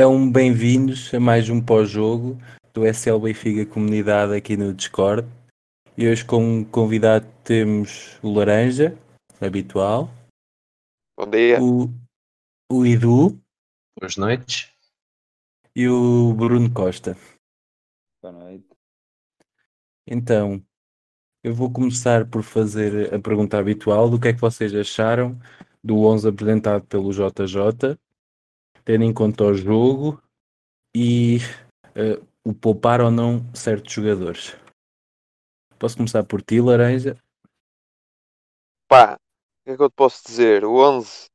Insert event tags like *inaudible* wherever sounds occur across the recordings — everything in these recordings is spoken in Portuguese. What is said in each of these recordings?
Então, bem-vindos a mais um pós-jogo do SL Benfica Comunidade aqui no Discord. E hoje, como convidado, temos o Laranja, habitual. Bom dia. O, o Edu. Boas noites. E o Bruno Costa. Boa noite. Então, eu vou começar por fazer a pergunta habitual do que é que vocês acharam do 11 apresentado pelo JJ tendo em conta o jogo e uh, o poupar ou não certos jogadores. Posso começar por ti, Laranja? Pá, o que é que eu te posso dizer? O 11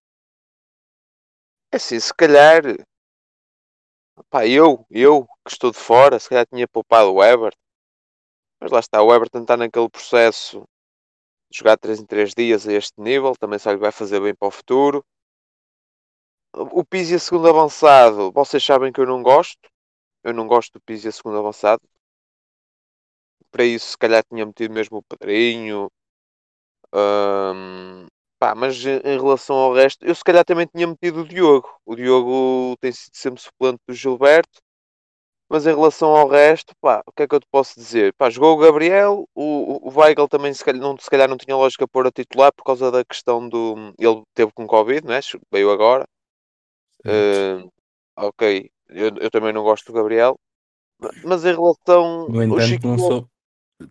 é assim, se calhar pá, eu, eu que estou de fora, se calhar tinha poupado o Everton, mas lá está, o Everton está naquele processo de jogar 3 em 3 dias a este nível, também só lhe vai fazer bem para o futuro. O Pizzi a segundo avançado, vocês sabem que eu não gosto. Eu não gosto do Pizzi a segundo avançado. Para isso, se calhar tinha metido mesmo o Padrinho. Um, pá, mas em relação ao resto, eu se calhar também tinha metido o Diogo. O Diogo tem sido sempre suplente do Gilberto. Mas em relação ao resto, pá, o que é que eu te posso dizer? Pá, jogou o Gabriel, o, o Weigl também se calhar, não, se calhar não tinha lógica pôr a titular por causa da questão do. Ele teve com Covid, não é? Veio agora. Uh, ok, eu, eu, também não gosto do Gabriel, mas em relação. No entanto, Chico... lançou.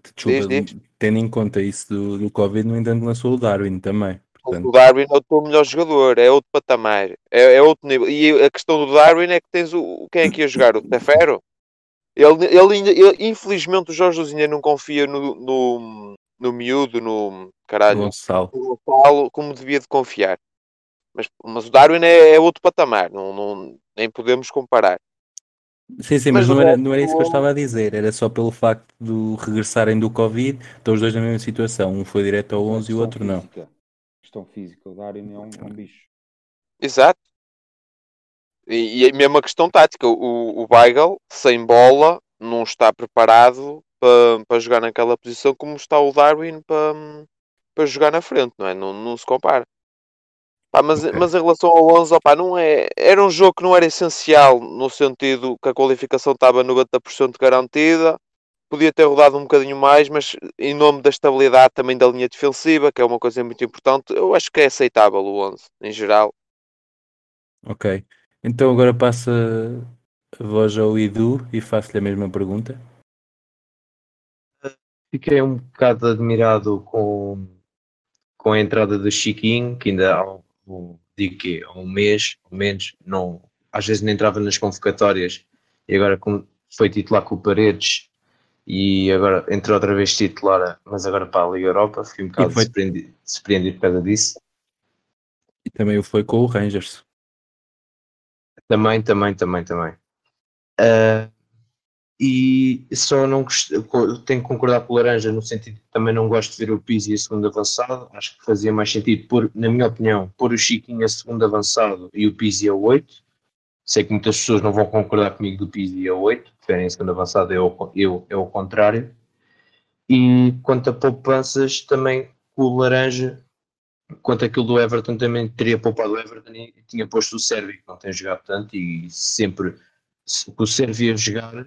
Desculpa, diz, diz. tendo em conta isso do, do Covid, no entanto, lançou o Darwin também. Portanto... O Darwin é o teu melhor jogador, é outro patamar, é, é, outro nível. E a questão do Darwin é que tens o. Quem é que ia jogar? O Tefero? Ele, ele, ainda, ele, infelizmente, o Jorge ainda não confia no, no, no miúdo, no caralho, Gonçalo. no Gonçalo, como devia de confiar. Mas, mas o Darwin é, é outro patamar, não, não, nem podemos comparar. Sim, sim, mas, mas não, era, não era isso que eu estava a dizer, era só pelo facto de regressarem do Covid, estão os dois na mesma situação, um foi direto ao 11 e o outro física. não. Questão física, o Darwin é um, um bicho. Exato. E, e a mesma questão tática, o, o Weigl, sem bola, não está preparado para, para jogar naquela posição como está o Darwin para, para jogar na frente, não é? Não, não se compara. Pá, mas, okay. mas em relação ao 11, opá, não é, era um jogo que não era essencial no sentido que a qualificação estava 90% garantida. Podia ter rodado um bocadinho mais, mas em nome da estabilidade também da linha defensiva, que é uma coisa muito importante, eu acho que é aceitável o 11 em geral. Ok, então agora passa a voz ao Edu e faço-lhe a mesma pergunta. Fiquei um bocado admirado com, com a entrada do Chiquinho, que ainda há um, digo que há um mês, ou menos, não, às vezes não entrava nas convocatórias e agora foi titular com o Paredes e agora entrou outra vez titular, mas agora para a Liga Europa, fiquei um bocado foi... surpreendido, surpreendido por causa disso. E também o foi com o Rangers. Também, também, também, também. Uh, e só não tenho que concordar com o Laranja no sentido que também não gosto de ver o Pizzi a segundo avançado, acho que fazia mais sentido pôr, na minha opinião, pôr o Chiquinho a segundo avançado e o Pizzi a 8. Sei que muitas pessoas não vão concordar comigo do Pizzi a 8, preferem a segundo avançado, eu, eu é o contrário. E quanto a poupanças, também com o Laranja, quanto aquilo do Everton, também teria poupado o Everton e tinha posto o Sérvio, que não tem jogado tanto, e sempre que o Sérvio ia jogar,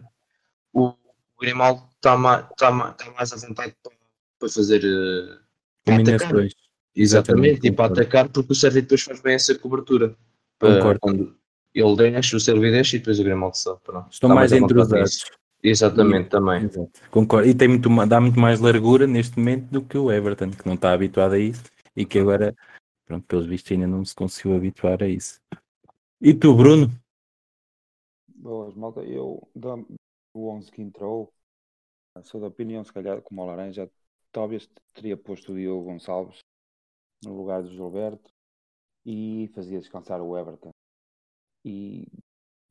o Grimaldo está mais, está mais, está mais à vontade para, para fazer uh, Exatamente, Exatamente, e para atacar, porque o Sérgio depois faz bem essa cobertura. Para, concordo. Quando ele deixa, o Sérgio deixa e depois o Grimaldo sobe. Estão está mais, mais entrosados. Exatamente, também. Exato. Concordo. E tem muito, dá muito mais largura neste momento do que o Everton, que não está habituado a isso e que agora, pronto, pelos vistos, ainda não se conseguiu habituar a isso. E tu, Bruno? Boas, malta. Eu, o 11 que entrou, sou da opinião, se calhar, como o Laranja, talvez teria posto o Diogo Gonçalves no lugar do Gilberto e fazia descansar o Everton. E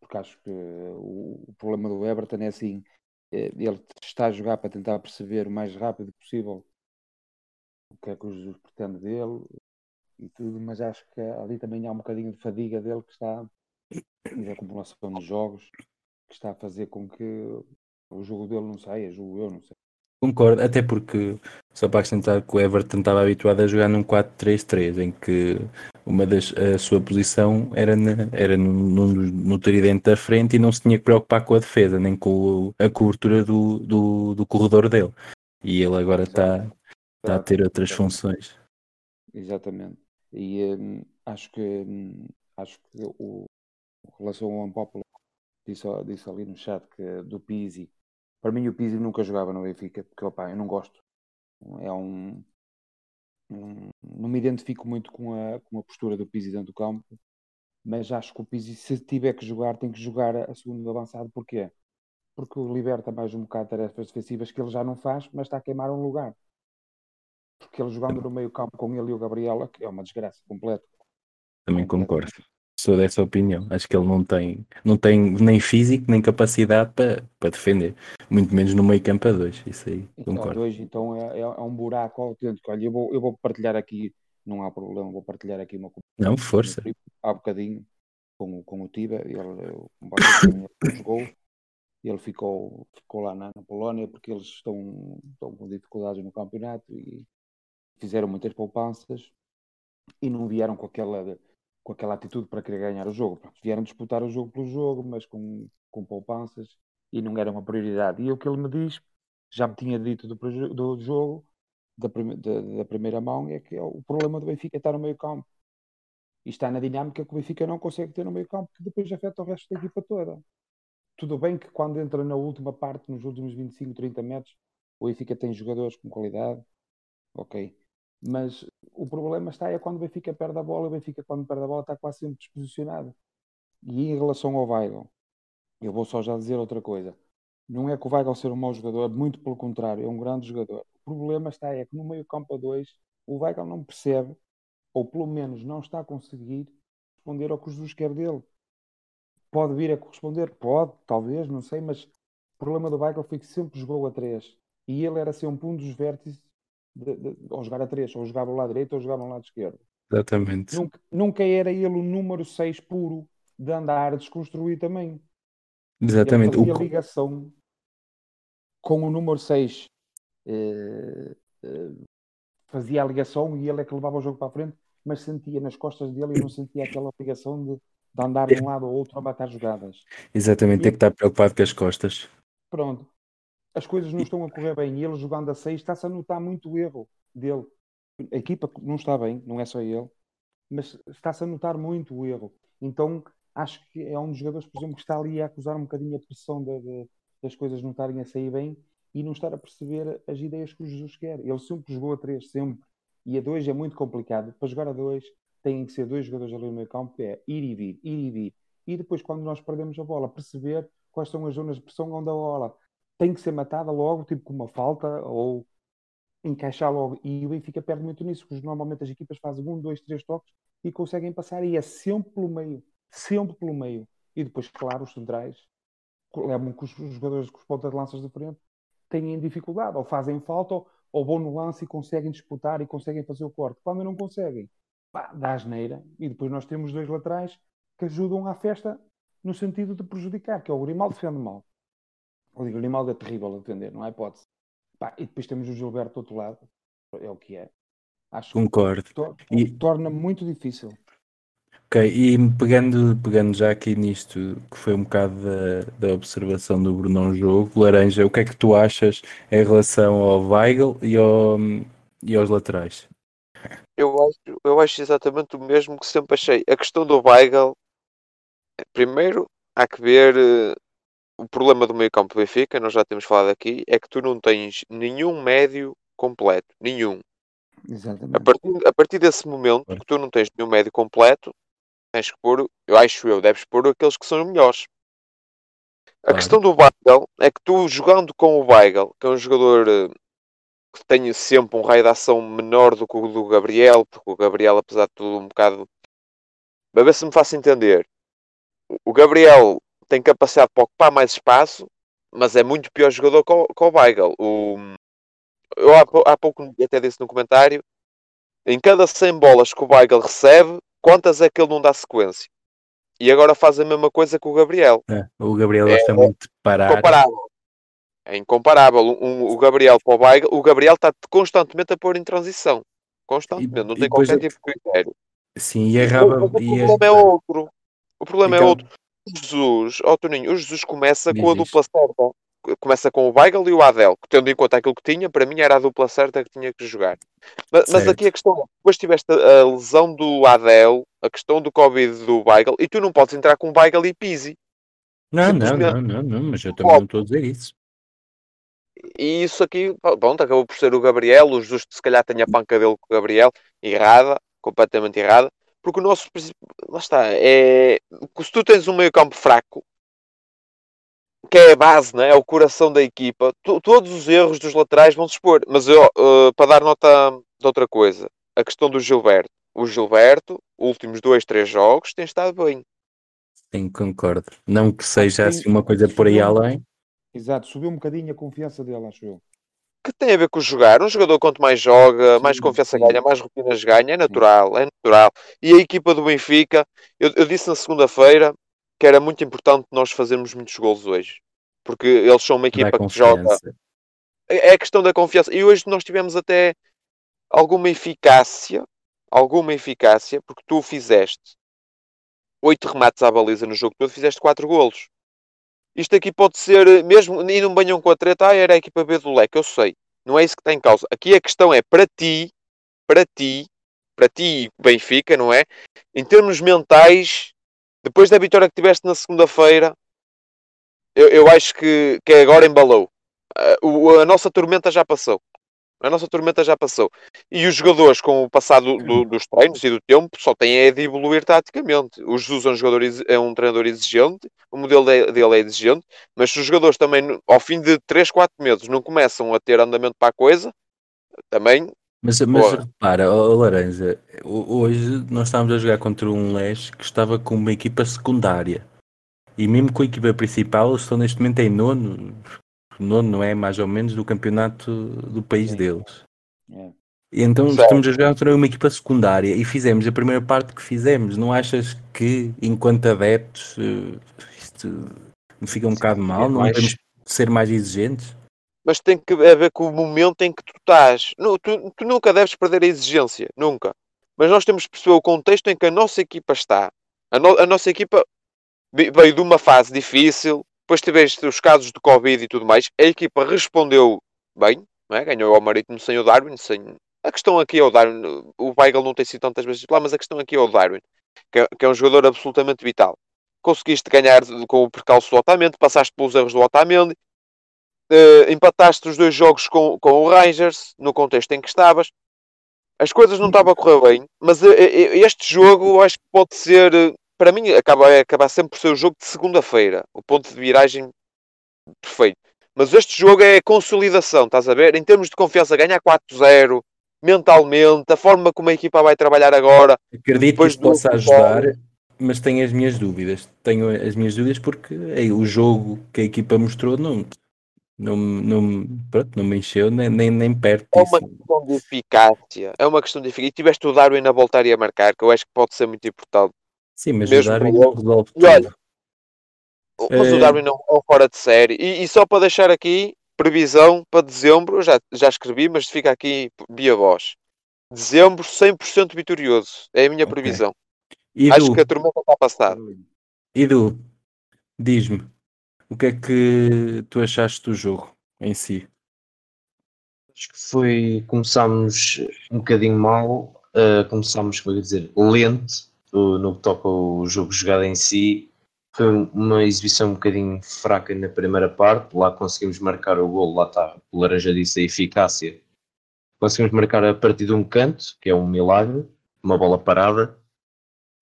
porque acho que o, o problema do Everton é assim, é, ele está a jogar para tentar perceber o mais rápido possível o que é que o Jesus pretende dele e tudo, mas acho que ali também há um bocadinho de fadiga dele que está e da acumulação de jogos que está a fazer com que o jogo dele não saia, jogo eu, não sei. Concordo, até porque, só para acrescentar que o Everton estava habituado a jogar num 4-3-3, em que uma das, a sua posição era, na, era no, no, no tridente da frente e não se tinha que preocupar com a defesa, nem com a cobertura do, do, do, corredor dele. E ele agora está tá a ter outras funções. Exatamente. E hum, acho que hum, acho que o em relação ao Unpopular disse, disse ali no chat que do Pizzi para mim o Pizzi nunca jogava no Benfica porque opa, eu não gosto é um não, não me identifico muito com a, com a postura do Pizzi dentro do campo, mas acho que o Pizzi, se tiver que jogar, tem que jogar a segundo avançado. Porquê? Porque liberta mais um bocado de tarefas defensivas que ele já não faz, mas está a queimar um lugar. Porque ele jogando no meio campo com ele e o Gabriela, que é uma desgraça completa. Também concordo sou dessa opinião. Acho que ele não tem, não tem nem físico nem capacidade para, para defender, muito menos no meio campo a dois. Isso aí, então, concordo. Dois, então é, é, um buraco autêntico. Olha, eu vou, eu vou partilhar aqui, não há problema, vou partilhar aqui uma Não, força. Há bocadinho com, com o Tiba, ele, ele jogou, ele ficou, ficou lá na, na, Polónia porque eles estão, estão com dificuldades no campeonato e fizeram muitas poupanças e não vieram com aquela com aquela atitude para querer ganhar o jogo. Pronto, vieram disputar o jogo pelo jogo, mas com, com poupanças e não era uma prioridade. E o que ele me diz, já me tinha dito do, do jogo, da, da, da, primeira mão, é que é o problema do Benfica é estar no meio campo. E está na dinâmica que o Benfica não consegue ter no meio campo, que depois afeta o resto da equipa toda. Tudo bem que quando entra na última parte, nos últimos 25, 30 metros, o Benfica tem jogadores com qualidade, ok. Mas o problema está é quando o Benfica perde a bola, o Benfica quando perde a bola está quase sempre desposicionado. E em relação ao Weigl, eu vou só já dizer outra coisa. Não é que o Weigl ser um mau jogador, muito pelo contrário, é um grande jogador. O problema está é que no meio campo a dois, o Weigl não percebe, ou pelo menos não está a conseguir responder ao que o Jesus quer dele. Pode vir a corresponder? Pode, talvez, não sei, mas o problema do Weigl foi que sempre jogou a três. E ele era sempre um dos vértices de, de, ou jogar a três, ou jogava lá direito ou jogava no lado esquerdo. Exatamente. Nunca, nunca era ele o número 6 puro de andar a desconstruir também. Exatamente. Ele fazia o... ligação com o número 6. Eh, eh, fazia a ligação e ele é que levava o jogo para a frente, mas sentia nas costas dele e não sentia aquela ligação de, de andar de um lado ao outro a matar jogadas. Exatamente, tem que estar preocupado com as costas. Pronto as coisas não estão a correr bem e ele jogando a 6 está-se a notar muito o erro dele. A equipa não está bem, não é só ele, mas está-se a notar muito o erro. Então acho que é um dos jogadores, por exemplo, que está ali a acusar um bocadinho a pressão de, de, das coisas não estarem a sair bem e não estar a perceber as ideias que o Jesus quer. Ele sempre jogou a 3, sempre. E a 2 é muito complicado. Para jogar a 2 têm que ser dois jogadores ali no meio campo, é ir e vir, ir e vir. E depois, quando nós perdemos a bola, perceber quais são as zonas de pressão onde a bola tem que ser matada logo, tipo com uma falta, ou encaixar logo. E o Benfica perde muito nisso, porque normalmente as equipas fazem um, dois, três toques e conseguem passar, e é sempre pelo meio, sempre pelo meio. E depois, claro, os centrais levam que os jogadores com os pontas de lanças de frente têm dificuldade, ou fazem falta, ou, ou vão no lance e conseguem disputar e conseguem fazer o corte. Quando não conseguem, pá, dá asneira. E depois nós temos dois laterais que ajudam à festa no sentido de prejudicar, que é o Grimaldo defende mal o Grimaldo é terrível a defender, não há hipótese. Pá, e depois temos o Gilberto do outro lado, é o que é. Acho Concordo. que tor e... torna muito difícil. Ok, e pegando, pegando já aqui nisto, que foi um bocado da, da observação do Brunão Jogo, Laranja, o que é que tu achas em relação ao Weigl e, ao, e aos laterais? Eu acho, eu acho exatamente o mesmo que sempre achei. A questão do Weigl, primeiro, há que ver eh, o problema do meio campo do Benfica, nós já temos falado aqui, é que tu não tens nenhum médio completo. Nenhum. Exatamente. A partir, a partir desse momento que tu não tens nenhum médio completo, tens que pôr, eu acho eu, deves pôr aqueles que são os melhores. A claro. questão do Weigl é que tu jogando com o Weigl, que é um jogador eh, que tem sempre um raio de ação menor do que o do Gabriel, porque o Gabriel, apesar de tudo, um bocado. Para ver se me faço entender. O Gabriel tem capacidade para ocupar mais espaço, mas é muito pior jogador que o, que o Weigl. O, eu há, há pouco até disse no comentário, em cada 100 bolas que o Weigl recebe, quantas é que ele não dá sequência? E agora faz a mesma coisa que o Gabriel. É, o Gabriel gosta é, muito de parar. Incomparável. É incomparável. Um, o Gabriel para o Weigl, o Gabriel está constantemente a pôr em transição. Constantemente, e, não tem qualquer tipo de critério. Sim, e errava. Mas o e problema é outro. O problema é Então- outro. O Jesus, ó Toninho, o Jesus começa Diz com a dupla certa. Começa com o Weigl e o Adel, que tendo em conta aquilo que tinha, para mim era a dupla certa que tinha que jogar. Mas, mas aqui a questão é, depois tiveste a lesão do Adel, a questão do Covid do Weigl, e tu não podes entrar com Weigl e Pizzi. Não, não, simplesmente- não, não, não, mas eu também não estou a dizer isso. E isso aqui, pronto, acabou por ser o Gabriel, o Jesus se calhar tem a panca dele com o Gabriel, errada, completamente errada, porque o nosso, lá está, é, se tu tens um meio campo fraco, que é a base, né? é o coração da equipa, to- todos os erros dos laterais vão se expor, mas eu, eh, para dar nota de outra coisa, a questão do Gilberto, o Gilberto, últimos dois, três jogos, tem estado bem. Sim, concordo. Não que seja sim, assim uma coisa por aí além. Exato, subiu um bocadinho a confiança dele, acho eu. Que tem a ver com jogar. Um jogador quanto mais joga, mais confiança ganha, mais rotinas ganha, é natural, é natural. E a equipa do Benfica, eu, eu disse na segunda-feira que era muito importante nós fazermos muitos golos hoje. Porque eles são uma Dá equipa que joga. É é questão da confiança. E hoje nós tivemos até alguma eficácia, alguma eficácia, porque tu fizeste oito remates à baliza no jogo todo, fizeste quatro golos. Isto aqui pode ser, mesmo, e não banham com a treta, ah, era a equipa B do leque, eu sei. Não é isso que está em causa. Aqui a questão é, para ti, para ti, para ti, Benfica, não é? Em termos mentais, depois da vitória que tiveste na segunda-feira, eu, eu acho que, que agora embalou. Ah, a nossa tormenta já passou. A nossa tormenta já passou. E os jogadores, com o passado do- dos treinos e do tempo, só têm é de evoluir taticamente. O Jesus é um, jogador, é um treinador exigente, o modelo de- dele é exigente, mas se os jogadores também, ao fim de 3, 4 meses, não começam a ter andamento para a coisa, também Mas, mas repara, ó, Laranja, ho- hoje nós estávamos a jogar contra um Les que estava com uma equipa secundária. E mesmo com a equipa principal, eles estão neste momento em nono, nono não é mais ou menos do campeonato do país Sim. deles. É. E então Certo. estamos a jogar contra uma equipa secundária e fizemos a primeira parte que fizemos. Não achas que, enquanto adeptos, eh, isto me fica um bocado mal? Não mais- devemos ser mais exigentes? mas tem que ver com o momento em que tu estás. Tu, tu nunca deves perder a exigência, nunca. Mas nós temos que perceber o contexto em que a nossa equipa está. A, no- a nossa equipa ve- veio de uma fase difícil, depois tiveste os casos de Covid e tudo mais. A equipa respondeu bem, é? ganhou ao Marítimo sem o Darwin. Sem... A questão aqui é o Darwin. O Weigl não tem sido tantas vezes lá, mas a questão aqui é o Darwin, que é, que é um jogador absolutamente vital. Conseguiste ganhar com o percalço do Otamendi, passaste pelos erros do Otamendi, eh, empataste os dois jogos com, com o Rangers, no contexto em que estavas. As coisas não estavam a correr bem, mas eh, eh, este jogo acho que pode ser, para mim, acaba, vai acabar sempre por ser o jogo de segunda-feira, o ponto de viragem perfeito. Mas este jogo é consolidação, estás a ver? Em termos de confiança, ganhar 4-0, mentalmente, a forma como a equipa vai trabalhar agora. Acredito que possa futebol- ajudar, mas tenho as minhas dúvidas. Tenho as minhas dúvidas porque ei, o jogo que a equipa mostrou não, não, não, pronto, não me encheu nem, nem, nem perto É uma disso. questão de eficácia. É uma questão de eficácia. E tiveste o Darwin a voltar e a marcar, que eu acho que pode ser muito importante. Sim, mas mesmo o Darwin não resolve E olha, tudo. Mas o Eh, Darwin é um é fora de série. E, e só para deixar aqui, previsão para dezembro, eu já, já escrevi, mas fica aqui via voz. Dezembro 100% vitorioso. É a minha Ok. previsão. Edu, Acho que a tormenta está passada. Edu, diz-me, o que é que tu achaste do jogo em si? Acho que foi. Começámos um bocadinho mal, uh, começámos, como eu ia dizer, lento no que toca o jogo jogado em si. Foi uma exibição um bocadinho fraca na primeira parte. Lá conseguimos marcar o gol, lá está, o Laranja disse a eficácia. Conseguimos marcar a partir de um canto, que é um milagre, uma bola parada.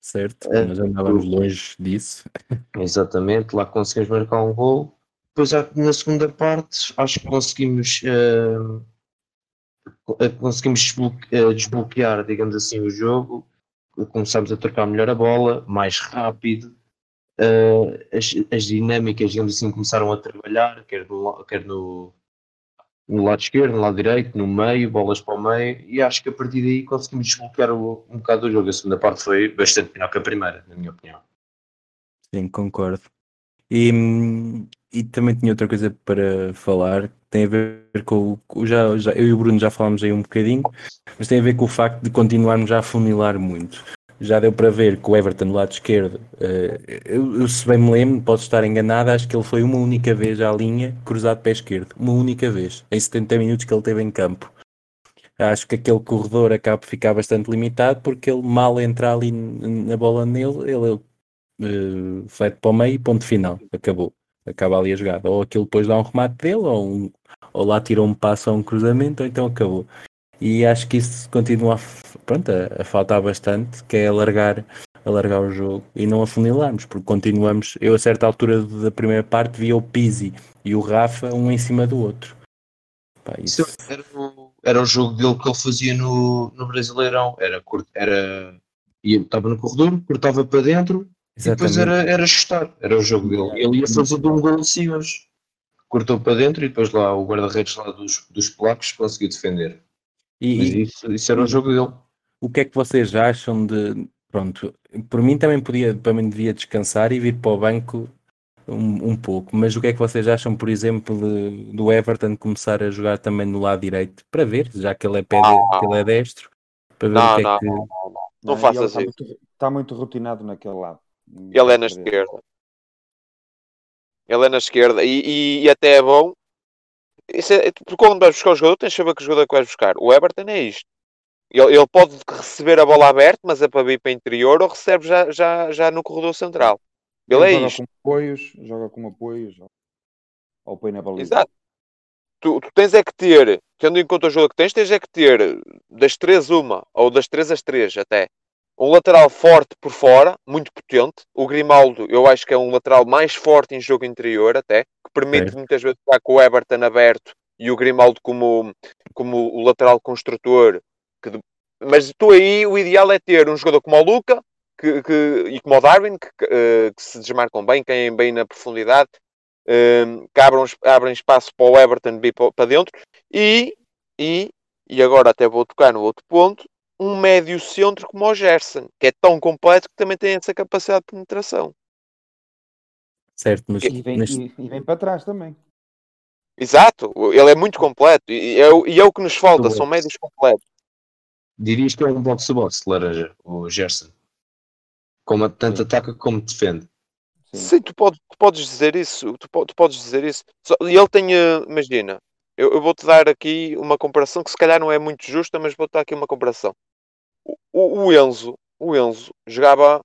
Certo? Eh, Nós andávamos longe disso. Exatamente, lá conseguimos marcar um gol. Depois, na segunda parte, acho que conseguimos, eh, conseguimos eh, desbloquear, digamos assim, o jogo. Começámos a trocar melhor a bola, mais rápido. Eh, as, as dinâmicas, digamos assim, começaram a trabalhar, quer no, quer no, no lado esquerdo, no lado direito, no meio, bolas para o meio. E acho que a partir daí conseguimos desbloquear o- um bocado o jogo. A segunda parte foi bastante melhor que a primeira, na minha opinião. Sim, concordo. E, hum, e também tinha outra coisa para falar, tem a ver com, o- já, já, eu e o Bruno já falámos aí um bocadinho, mas tem a ver com o facto de continuarmos a afunilar muito. já deu para ver que o Everton do lado esquerdo, uh, eu, eu, se bem me lembro, posso estar enganado, acho que ele foi uma única vez à linha cruzado pé esquerdo. Uma única vez, em 70 minutos que ele teve em campo. Acho que aquele corredor acaba por ficar bastante limitado porque ele mal entra ali na bola nele, ele uh, flete para o meio ponto final, acabou. Acaba ali a jogada. Ou aquilo depois dá um remate dele, ou, um, ou lá tira um passo a um cruzamento, ou então acabou. E acho que isso continua a, pronto, a, a faltar bastante, que é alargar, alargar o jogo e não afunilarmos, porque continuamos. Eu, a certa altura da primeira parte, via o Pizzi e o Rafa um em cima do outro. Pá, isso... Era o era o jogo dele que ele fazia no, no Brasileirão. Era, era estava no corredor, cortava para dentro Exatamente. e depois era, era chutar. Era o jogo dele. Ele ia fazer de um gol assim hoje. Cortou para dentro e depois lá o guarda-redes lá dos, dos polacos conseguiu defender. E, isso, isso era o jogo dele. O que é que vocês acham de. Pronto, por mim também podia, para mim devia descansar e vir para o banco um, um, pouco, mas o que é que vocês acham, por exemplo, de, do Everton começar a jogar também no lado direito, para ver, já que ele é, pé ah, ele é destro, para ver não, o que não, é que. Não, não, não. não faça assim. Está muito, está muito rotinado naquele lado. Ele é na esquerda. Ele é na esquerda e, e, e até é bom. Isso é, quando vais buscar o jogador, tens de saber que jogador é que vais buscar. O Everton é isto. Ele, ele pode receber a bola aberta, mas é para vir para o interior ou recebe já, já, já no corredor central. Ele, ele é joga isto. com apoios, joga com apoios, ou põe na baliza. Exato. Tu, tu, tens é que ter, tendo em conta o jogo que tens, tens é que ter das três uma, ou das três às três até, um lateral forte por fora, muito potente. O Grimaldo, eu acho que é um lateral mais forte em jogo interior até, que permite é. muitas vezes estar com o Everton aberto e o Grimaldo como, como o lateral construtor. Que, mas tu aí, o ideal é ter um jogador como o Luca, que, que, e como o Darwin, que, que, se desmarcam bem, caem bem na profundidade, uh, que abram, abrem espaço para o Everton vir para, dentro, e, e, e agora até vou tocar no outro ponto, um médio centro como o Gerson, que é tão completo que também tem essa capacidade de penetração. Certo, mas e vem, neste... e, e vem para trás também. Exato, ele é muito completo e é, e é o que nos falta, são médios completos. Dirias que é um box-a-box, laranja, o Gerson. Como tanto Sim. ataca como defende. Sim, Sim tu, pode, tu, podes dizer isso. Tu, tu podes dizer isso. E ele tem, uh, imagina, eu, eu vou-te dar aqui uma comparação que se calhar não é muito justa, mas vou-te dar aqui uma comparação. O, o, Enzo, o Enzo jogava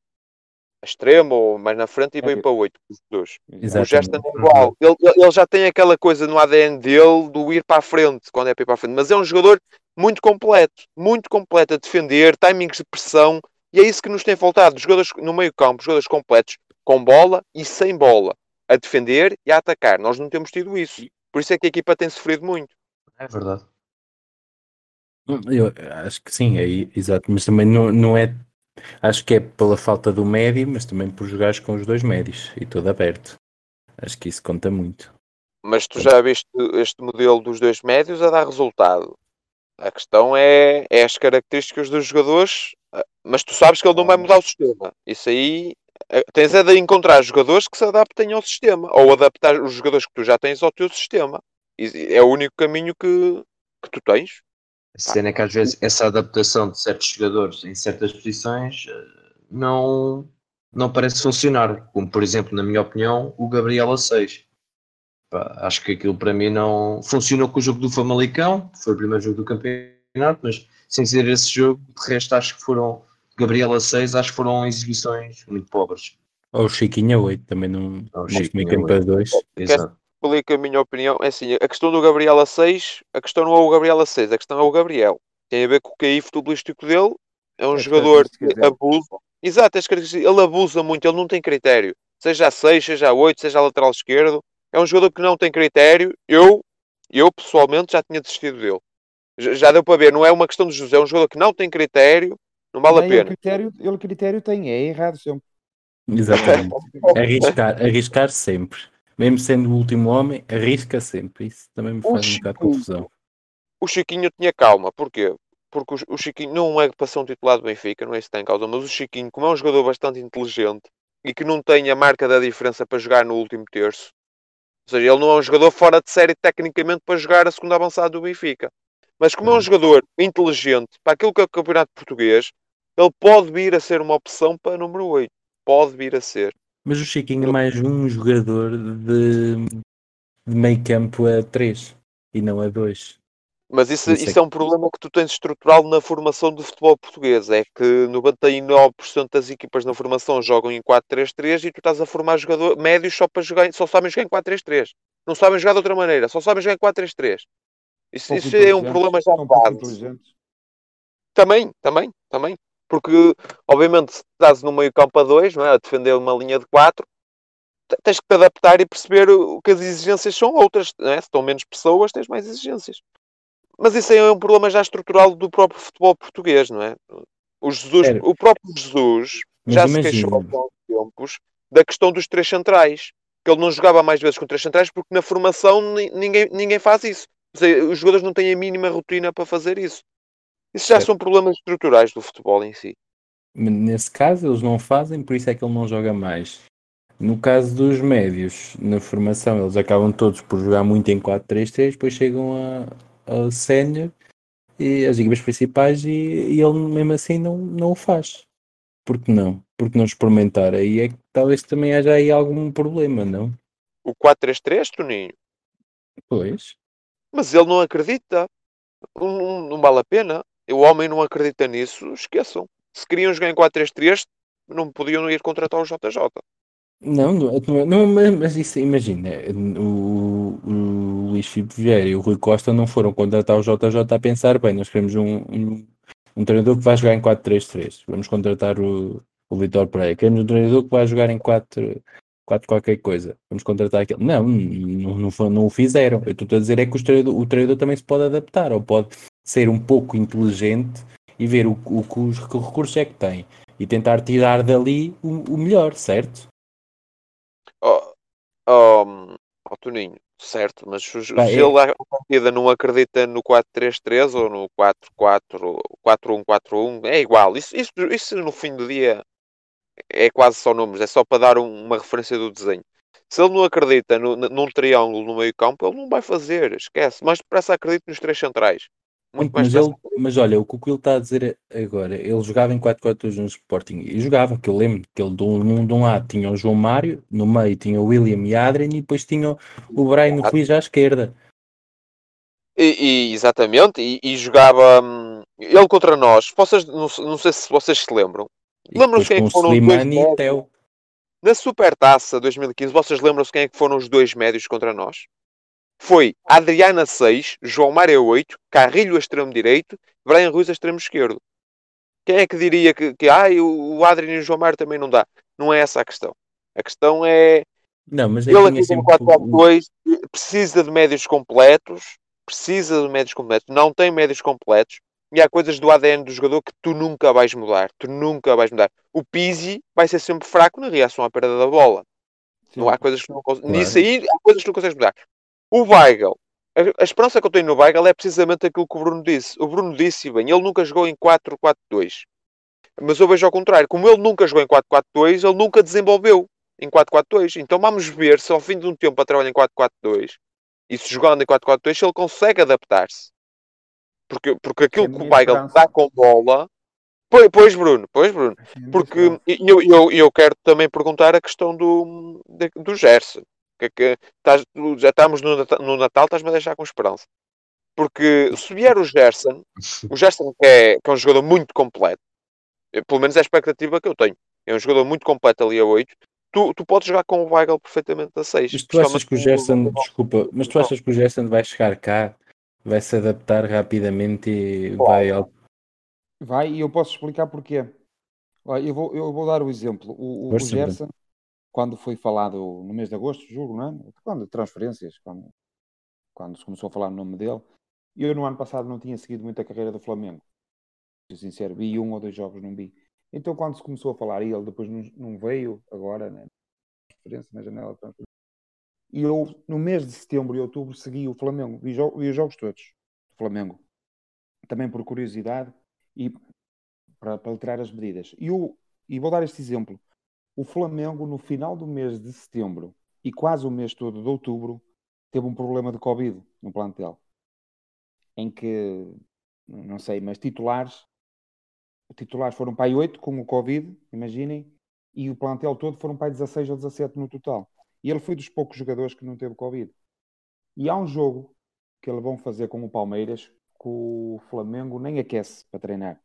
a extremo ou mais na frente e veio é. para oito O Gerson é igual. Ele, ele já tem aquela coisa no ADN dele do ir para a frente, quando é para ir para a frente. Mas é um jogador muito completo, muito completo a defender, timings de pressão, e é isso que nos tem faltado. Jogadores no meio campo, jogadores completos, com bola e sem bola, a defender e a atacar. Nós não temos tido isso. Por isso é que a equipa tem sofrido muito. É verdade. Eu acho que sim, é exato, mas também não, não é. Acho que é pela falta do médio, mas também por jogares com os dois médios e todo aberto. Acho que isso conta muito. Mas tu já viste este modelo dos dois médios a dar resultado. A questão é, é as características dos jogadores mas tu sabes que ele não vai mudar o sistema. Isso aí eh, tens é de encontrar jogadores que se adaptem ao sistema ou adaptar os jogadores que tu já tens ao teu sistema. É o único caminho que, que tu tens. A cena é que às vezes essa adaptação de certos jogadores em certas posições eh, não, não parece funcionar. Como por exemplo, na minha opinião, o Gabriel a 6. acho que aquilo para mim não funcionou com o jogo do Famalicão, foi o primeiro jogo do campeonato, mas sem ser esse jogo, de resto acho que foram Gabriela 6, acho que foram exibições muito pobres. Ou o Chiquinha 8, também não neste meio campo para 2. Exato. Explica a minha opinião. É assim, a questão do Gabriela 6, a questão não é o Gabriela 6, a questão é o Gabriel. Tem a ver com o QI futebolístico dele. É um é jogador que abusa. Exato, ele abusa muito, ele não tem critério. Seja a 6, seja a 8, seja a lateral esquerdo. É um jogador que não tem critério. Eu, eu pessoalmente já tinha desistido dele. Já, deu para ver, não é uma questão de José, é um jogador que não tem critério não vale a pena. Ele critério, ele critério tem, é errado sempre. Exatamente. arriscar, arriscar sempre. Mesmo sendo o último homem, arrisca sempre. Isso também me faz um bocado de confusão. O Chiquinho tinha calma. Porquê? Porque o Chiquinho não é para ser um titular do Benfica, não é isso que tem em causa, mas o Chiquinho, como é um jogador bastante inteligente e que não tem a marca da diferença para jogar no último terço, ou seja, ele não é um jogador fora de série tecnicamente para jogar a segunda avançada do Benfica. Mas como é um uhum. jogador inteligente para aquilo que é o campeonato português, ele pode vir a ser uma opção para número 8. Pode vir a ser. Mas o Chiquinho é mais um jogador de, de meio campo a 3 e não a 2. Mas isso, Isso é isso é um problema que tu tens estrutural na formação do futebol português. É que 99% das equipas na formação jogam em 4-3-3 e tu estás a formar jogador médios só para jogar, só sabem jogar em 4-3-3. Não sabem jogar de outra maneira, só sabem jogar em 4-3-3. Isso, isso é um problema já base. Também, também, também. Porque, obviamente, se estás no meio campo a 2, não é? a defender uma linha de 4, tens que te adaptar e perceber que as exigências são outras. Não é? Se estão menos pessoas, tens mais exigências. Mas isso aí é um problema já estrutural do próprio futebol português, não é? O, Jesus, o próprio Jesus Mas já se queixou há alguns tempos da questão dos três centrais. Que ele não jogava mais vezes com três centrais porque na formação ni- ninguém, ninguém faz isso. Seja, os jogadores não têm a mínima rotina para fazer isso. Isso já Certo. são problemas estruturais do futebol em si. Nesse caso, eles não fazem, por isso é que ele não joga mais. No caso dos médios, na formação, eles acabam todos por jogar muito em 4-3-3, depois chegam a, a sénior e as equipas principais e, e ele mesmo assim não, não o faz. Por que não? Por que não experimentar? Aí é que talvez também haja aí algum problema, não? O 4-3-3, Toninho. Pois. Mas ele não acredita. Não- não vale a pena. O homem não acredita nisso. Esqueçam. Se queriam jogar em 4-3-3, não podiam ir contratar o JJ. Não, não, não, não, mas mas isso, imagina, o, o Luís Filipe Vieira e o Rui Costa não foram contratar o JJ a pensar, bem, nós queremos um, um, um treinador que vai jogar em 4-3-3, vamos contratar o, o Vitor Pereira, queremos um treinador que vai jogar em 4, 4 qualquer coisa, vamos contratar aquele. Não, não, não, não o fizeram. Eu estou a dizer é que os treinador- o treinador também se pode adaptar, ou pode ser um pouco inteligente e ver o, o, que os recursos é que tem e tentar tirar dali o, o melhor, certo? Oh, oh, oh, Toninho, certo, mas se, Pá, se ele à partida não acredita no 4-3-3 ou no 4-4, 4-1-4-1, é igual. Isso, isso, isso no fim do dia é quase só números, é só para dar um- uma referência do desenho. Se ele não acredita no, num triângulo no meio campo, ele não vai fazer, esquece. Mais depressa acredita nos três centrais. Muito mas, ele, mas olha, o que o Will está a dizer agora, ele jogava em 4-4-2 no Sporting e jogava, que eu lembro que ele de um, de um lado tinha o João Mário, no meio tinha o William e Adrian e depois tinha o- Brian Ruiz à esquerda. E, e- exatamente, e, e jogava hum, ele contra nós. Vocês, não, não sei se vocês se lembram. Lembram-se quem é que foram os dois médios? Na Supertaça 2015, vocês lembram-se quem é que foram os dois médios contra nós? Foi Adriana 6, João Mário 8, Carrilho a extremo direito, Brian Ruiz a extremo esquerdo. Quem é que diria que, que ah, o Adriano e o João Mário também não dá? Não é essa a questão. A questão é Não, mas ele aqui com sempre o- 4-4-2 precisa de médios completos, precisa de médios completos, não tem médios completos e há coisas do ADN do jogador que tu nunca vais mudar, tu nunca vais mudar. O Pizzi vai ser sempre fraco na reação à perda da bola. Não há coisas que não cons- Claro. Nisso aí há coisas que não consegues mudar. O Weigl, a, esperança que eu tenho no Weigl é precisamente aquilo que o Bruno disse. O Bruno disse bem, ele nunca jogou em 4-4-2. Mas eu vejo ao contrário, como ele nunca jogou em 4-4-2, ele nunca desenvolveu em 4-4-2. Então vamos ver se ao fim de um tempo a trabalhar em 4-4-2 e se jogando em 4-4-2, se ele consegue adaptar-se. Porque, porque aquilo É a que o esperança. dá com bola. Pois, pois Bruno, pois Bruno. Porque e eu, eu, eu quero também perguntar a questão do, do Gerson. Que, é que estás- já estamos no Natal, no Natal, estás-me a deixar com esperança. Porque se vier o Gerson, o Gerson que é, que é um jogador muito completo, eh, pelo menos é a expectativa que eu tenho. É um jogador muito completo ali a 8. Tu, tu podes jogar com o Weigl perfeitamente a 6. Mas tu achas que o Gerson, desculpa, mas tu achas que o Gerson vai chegar cá, vai se adaptar rapidamente e vai ao- Vai, e eu posso explicar porquê. Olha, eu vou, eu vou dar o exemplo. O, o, o. Gerson, quando foi falado no mês de agosto, julgo, não é? Quando transferências, quando, quando se começou a falar no nome dele, eu no ano passado não tinha seguido muito a carreira do Flamengo. Sou sincero, vi um ou dois jogos, não vi. Então quando se começou a falar e ele depois não, não veio agora, né? Transferência na janela de transferência. E eu, no mês de setembro e outubro, segui o Flamengo. Vi, vi os jogos todos do Flamengo. Também por curiosidade e para, literar as medidas. E, o, e vou dar este exemplo. O Flamengo, no final do mês de setembro e quase o mês todo de outubro, teve um problema de Covid no plantel. Em que, não sei, mas titulares titulares foram para aí 8 com o Covid, imaginem, e o plantel todo foram para aí 16 ou 17 no total. E ele foi dos poucos jogadores que não teve Covid. E há um jogo que eles vão fazer com o Palmeiras que o Flamengo nem aquece para treinar.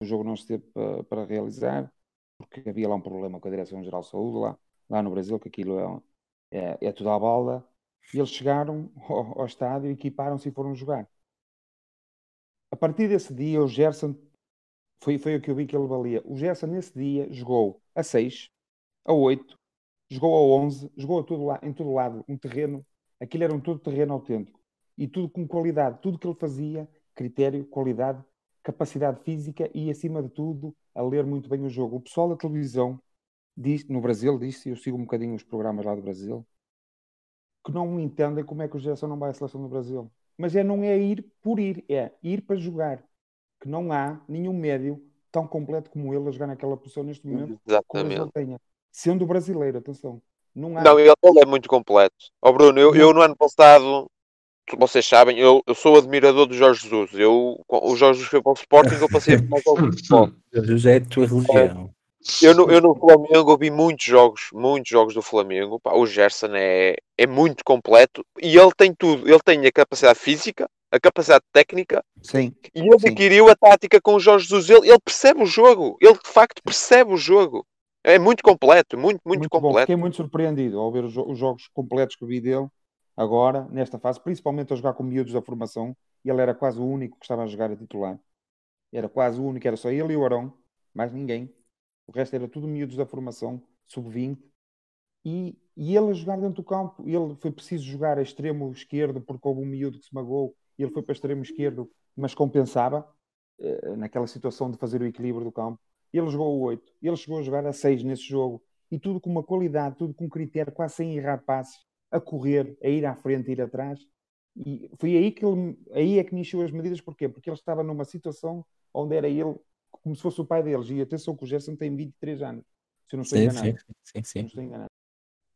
O jogo não esteve para, para realizar porque havia lá um problema com a Direção-Geral de Saúde lá, lá no Brasil, que aquilo é, é, é tudo à balda. E eles chegaram *laughs* ao, ao estádio, equiparam-se e foram jogar. A partir desse dia, o Gerson foi, foi o que eu vi que ele valia. O Gerson, nesse dia, jogou a 6, a 8, jogou a 11, jogou a lá, em todo lado, um terreno. Aquilo era um todo terreno autêntico. E tudo com qualidade. Tudo que ele fazia, critério, qualidade, capacidade física e, acima de tudo, a ler muito bem o jogo. O pessoal da televisão, diz, no Brasil, disse, eu sigo um bocadinho os programas lá do Brasil, que não entendem como é que o Gerson não vai à seleção do Brasil. Mas é não é ir por ir, é ir para jogar que não há nenhum médio tão completo como ele a jogar naquela posição neste momento, tenha. Sendo brasileiro, atenção. Não, há... não ele, é muito completo. Ó oh, Bruno, eu, eu, no ano passado, vocês sabem, eu, eu sou admirador do Jorge Jesus. Eu, o Jorge Jesus foi para o Sporting, eu passei mais ao futebol. Jesus é a tua religião. Eu no, eu no Flamengo ouvi muitos jogos, muitos jogos do Flamengo. Pá, o Gerson é, é muito completo e ele tem tudo. Ele tem a capacidade física, a capacidade técnica sim, e ele sim. adquiriu a tática com o Jorge Jesus. Ele, ele, percebe o jogo, ele de facto percebe o jogo. É muito completo, muito, muito, muito completo. Bom. Fiquei muito surpreendido ao ver os, os, jogos completos que vi dele agora, nesta fase, principalmente a jogar com miúdos da formação. Ele era quase o único que estava a jogar a titular. Era quase o único, era só ele e o Arão, mais ninguém. O resto era tudo miúdos da formação, sub-20. E, e ele a jogar dentro do campo, ele foi preciso jogar a extremo esquerdo porque houve um miúdo que se magoou ele foi para extremo esquerdo, mas compensava eh, naquela situação de fazer o equilíbrio do campo. Ele jogou o 8, ele chegou a jogar a 6 nesse jogo e tudo com uma qualidade, tudo com critério, quase sem errar passes, a correr, a ir à frente, a ir atrás. E foi aí que ele, aí é que me encheu as medidas, porquê? Porque ele estava numa situação onde era ele como se fosse o pai deles. E atenção que o Gerson tem 23 anos, se eu não estou sim, enganado. Sim, sim, sim.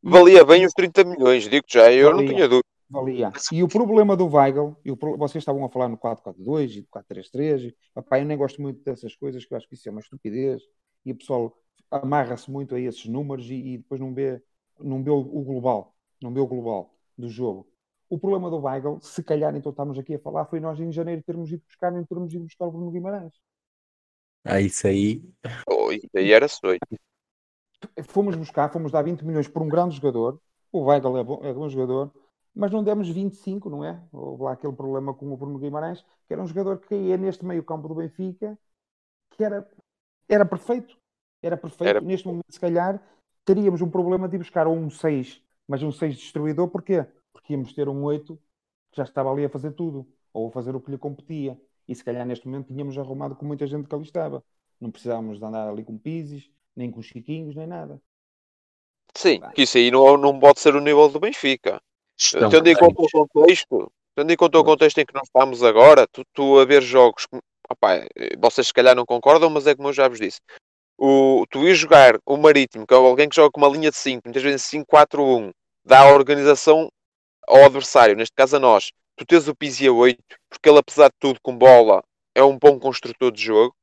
Valia bem os 30 milhões, digo já, eu Valia. não tinha dúvida. Valia. E o problema do Weigl, e o, vocês estavam a falar no 4-4-2 e 4-3-3, papai, eu nem gosto muito dessas coisas, que eu acho que isso é uma estupidez, e o pessoal amarra-se muito a esses números e, e, depois não vê, não vê o, o, global, não vê o global do jogo. O problema do Weigl, se calhar então estamos aqui a falar, foi nós em janeiro termos ido buscar, nem termos ido buscar o Bruno Guimarães. Ah, isso aí. Oh, isso aí era sonho. Fomos buscar, fomos dar 20 milhões por um grande jogador. O Weigl é bom, é bom jogador, mas não demos 25, não é? Houve lá aquele problema com o Bruno Guimarães, que era um jogador que caía neste meio-campo do Benfica, que era, era perfeito. Era perfeito. Era... Neste momento, se calhar, teríamos um problema de buscar um 6, mas um 6 destruidor, porquê? Porque íamos ter um 8 que já estava ali a fazer tudo, ou a fazer o que lhe competia. E se calhar neste momento tínhamos arrumado com muita gente que ali estava. Não precisávamos de andar ali com pises, nem com chiquinhos, nem nada. Sim, que isso aí não, não pode ser o nível do Benfica. Estão tendo em conta o contexto, tendo em conta o contexto em que nós estamos agora, tu, tu a ver jogos, opa, vocês se calhar não concordam, mas é como eu já vos disse. O, tu ir jogar o Marítimo, que é alguém que joga com uma linha de 5, muitas vezes 5-4-1, dá a organização ao adversário, neste caso a nós. Tu tens o Pizzi a 8, porque ele, apesar de tudo, com bola, é um bom construtor de jogo.